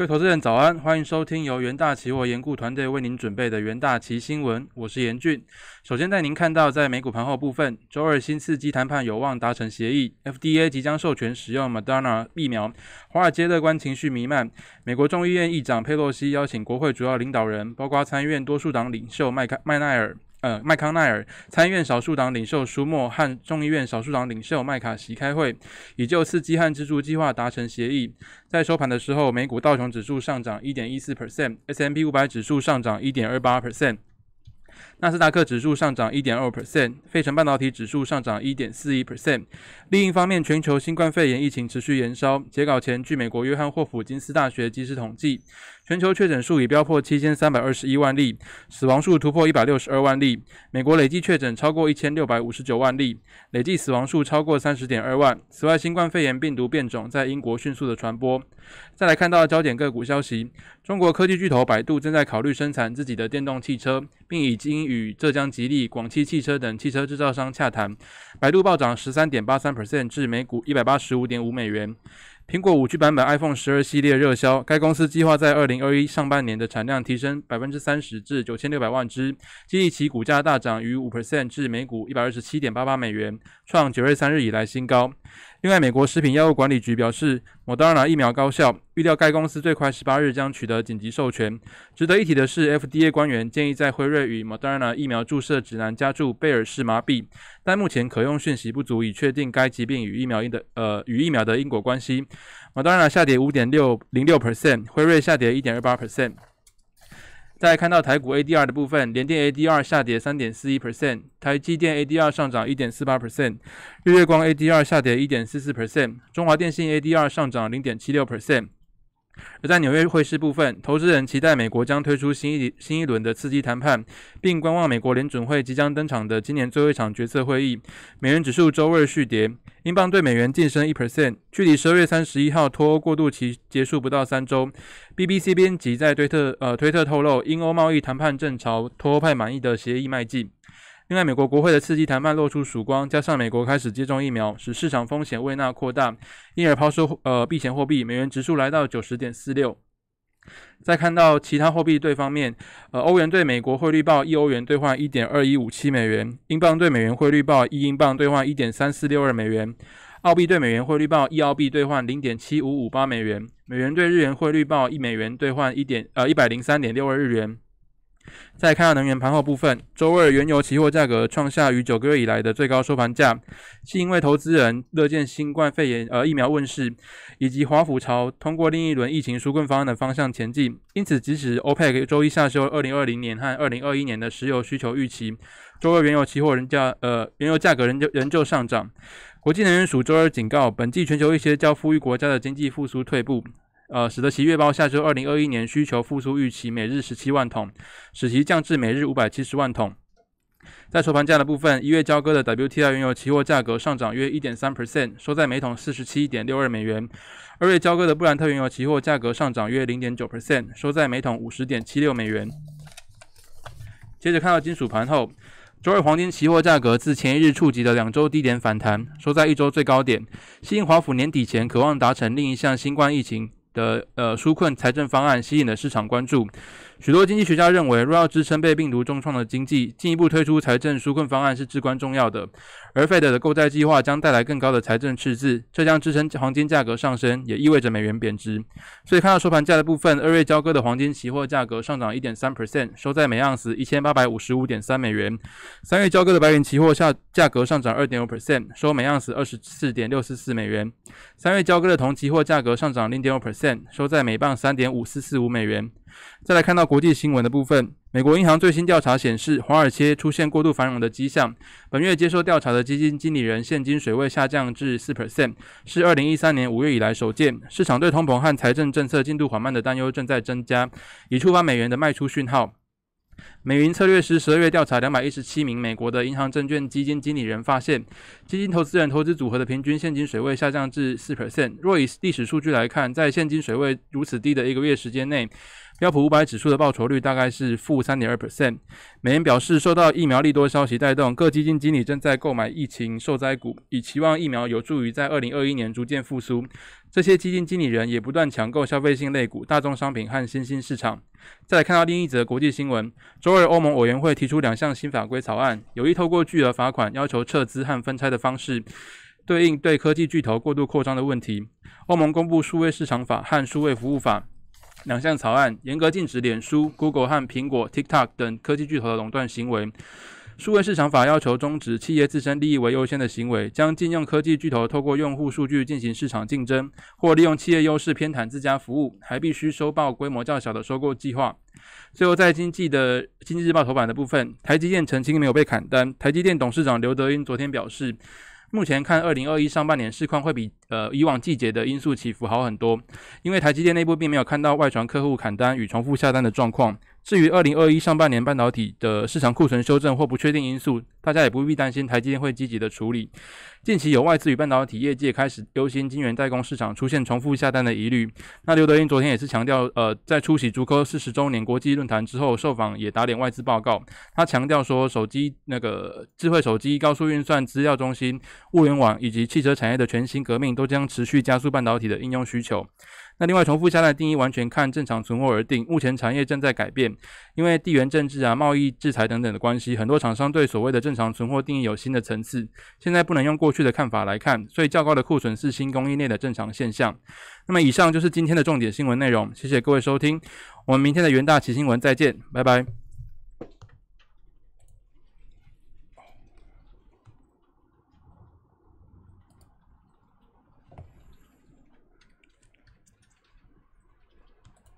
各位投资人早安，欢迎收听由元大期货研顾团队为您准备的元大期新闻，我是严俊。首先带您看到，在美股盘后部分，周二新刺激谈判有望达成协议，FDA 即将授权使用 Moderna 疫苗，华尔街乐观情绪弥漫。美国众议院议长佩洛西邀请国会主要领导人，包括参议院多数党领袖麦克麦奈尔。呃，麦康奈尔参议院少数党领袖舒默和众议院少数党领袖麦卡锡开会，以就刺激和资助计划达成协议。在收盘的时候，美股道琼指数上涨一点一四 percent，S M P 五百指数上涨一点二八 percent。纳斯达克指数上涨一点二 percent，费城半导体指数上涨一点四一 percent。另一方面，全球新冠肺炎疫情持续延烧。截稿前，据美国约翰霍普金斯大学及时统计，全球确诊数已飙破七千三百二十一万例，死亡数突破一百六十二万例。美国累计确诊超过一千六百五十九万例，累计死亡数超过三十点二万。此外，新冠肺炎病毒变种在英国迅速的传播。再来看到焦点个股消息，中国科技巨头百度正在考虑生产自己的电动汽车，并已经与浙江吉利、广汽汽车等汽车制造商洽谈。百度暴涨十三点八三 percent 至每股一百八十五点五美元。苹果五 G 版本 iPhone 十二系列热销，该公司计划在二零二一上半年的产量提升百分之三十至九千六百万只，激励其股价大涨逾五 percent 至每股一百二十七点八八美元，创九月三日以来新高。另外，美国食品药物管理局表示，莫德纳疫苗高效，预料该公司最快十八日将取得紧急授权。值得一提的是，FDA 官员建议在辉瑞与莫德纳疫苗注射指南加注贝尔氏麻痹，但目前可用讯息不足以确定该疾病与疫苗的呃与疫苗的因果关系。莫德纳下跌五点六零六 percent，辉瑞下跌一点二八 percent。再看到台股 ADR 的部分，联电 ADR 下跌三点四一 percent，台积电 ADR 上涨一点四八 percent，日月光 ADR 下跌一点四四 percent，中华电信 ADR 上涨零点七六 percent。而在纽约会市部分，投资人期待美国将推出新一新一轮的刺激谈判，并观望美国联准会即将登场的今年最后一场决策会议。美元指数周二续跌，英镑对美元晋升一 percent，距离十二月三十一号脱欧过渡期结束不到三周。BBC 编辑在推特呃推特透露，英欧贸易谈判正朝脱欧派满意的协议迈进。另外，美国国会的刺激谈判露出曙光，加上美国开始接种疫苗，使市场风险未纳扩大，因而抛售呃避险货币，美元指数来到九十点四六。再看到其他货币对方面，呃，欧元对美国汇率报一欧元兑换一点二一五七美元，英镑对美元汇率报一英镑兑换一点三四六二美元，澳币对美元汇率报一澳币兑换零点七五五八美元，美元对日元汇率报一美元兑换一点呃一百零三点六二日元。再看到能源盘后部分，周二原油期货价格创下逾九个月以来的最高收盘价，是因为投资人乐见新冠肺炎呃疫苗问世，以及华府朝通过另一轮疫情纾困方案的方向前进。因此，即使 OPEC 周一下修二零二零年和二零二一年的石油需求预期，周二原油期货人价呃原油价格仍旧仍旧上涨。国际能源署周二警告，本季全球一些较富裕国家的经济复苏退步。呃，使得其月报下周二零二一年需求复苏预期每日十七万桶，使其降至每日五百七十万桶。在收盘价的部分，一月交割的 WTI 原油期货价格上涨约一点三 percent，收在每桶四十七点六二美元。二月交割的布兰特原油期货价格上涨约零点九 percent，收在每桶五十点七六美元。接着看到金属盘后，周二黄金期货价格自前一日触及的两周低点反弹，收在一周最高点，吸引华府年底前渴望达成另一项新冠疫情。的呃纾困财政方案吸引了市场关注。许多经济学家认为，若要支撑被病毒重创的经济，进一步推出财政纾困方案是至关重要的。而 Fed 的购债计划将带来更高的财政赤字，这将支撑黄金价格上升，也意味着美元贬值。所以看到收盘价的部分，二月交割的黄金期货价格上涨一点三 percent，收在每盎司一千八百五十五点三美元。三月交割的白银期货下价格上涨二点五 percent，收每盎司二十四点六四四美元。三月交割的铜期货价格上涨零点五 percent，收在每磅三点五四四五美元。再来看到国际新闻的部分，美国银行最新调查显示，华尔街出现过度繁荣的迹象。本月接受调查的基金经理人现金水位下降至四 percent，是二零一三年五月以来首见。市场对通膨和财政政策进度缓慢的担忧正在增加，已触发美元的卖出讯号。美云策略师十二月调查两百一十七名美国的银行证券基金经理人，发现基金投资人投资组合的平均现金水位下降至四 percent。若以历史数据来看，在现金水位如此低的一个月时间内，标普五百指数的报酬率大概是负三点二 percent。美元表示，受到疫苗利多消息带动，各基金经理正在购买疫情受灾股，以期望疫苗有助于在二零二一年逐渐复苏。这些基金经理人也不断抢购消费性类股、大宗商品和新兴市场。再来看到另一则国际新闻，周二欧盟委员会提出两项新法规草案，有意透过巨额罚款要求撤资和分拆的方式，对应对科技巨头过度扩张的问题。欧盟公布数位市场法和数位服务法。两项草案严格禁止脸书、Google 和苹果、TikTok 等科技巨头的垄断行为。数位市场法要求终止企业自身利益为优先的行为，将禁用科技巨头透过用户数据进行市场竞争，或利用企业优势偏袒自家服务，还必须收报规模较小的收购计划。最后，在经济的经济日报头版的部分，台积电澄清没有被砍单。台积电董事长刘德英昨天表示。目前看，二零二一上半年市况会比呃以往季节的因素起伏好很多，因为台积电内部并没有看到外传客户砍单与重复下单的状况。至于二零二一上半年半导体的市场库存修正或不确定因素，大家也不必担心，台积电会积极的处理。近期有外资与半导体业界开始忧心晶圆代工市场出现重复下单的疑虑。那刘德英昨天也是强调，呃，在出席竹科四十周年国际论坛之后，受访也打脸外资报告。他强调说，手机那个智慧手机、高速运算、资料中心、物联网以及汽车产业的全新革命，都将持续加速半导体的应用需求。那另外，重复下单定义完全看正常存货而定。目前产业正在改变，因为地缘政治啊、贸易制裁等等的关系，很多厂商对所谓的正常存货定义有新的层次。现在不能用过去的看法来看，所以较高的库存是新供应链的正常现象。那么以上就是今天的重点新闻内容，谢谢各位收听，我们明天的元大奇新闻再见，拜拜。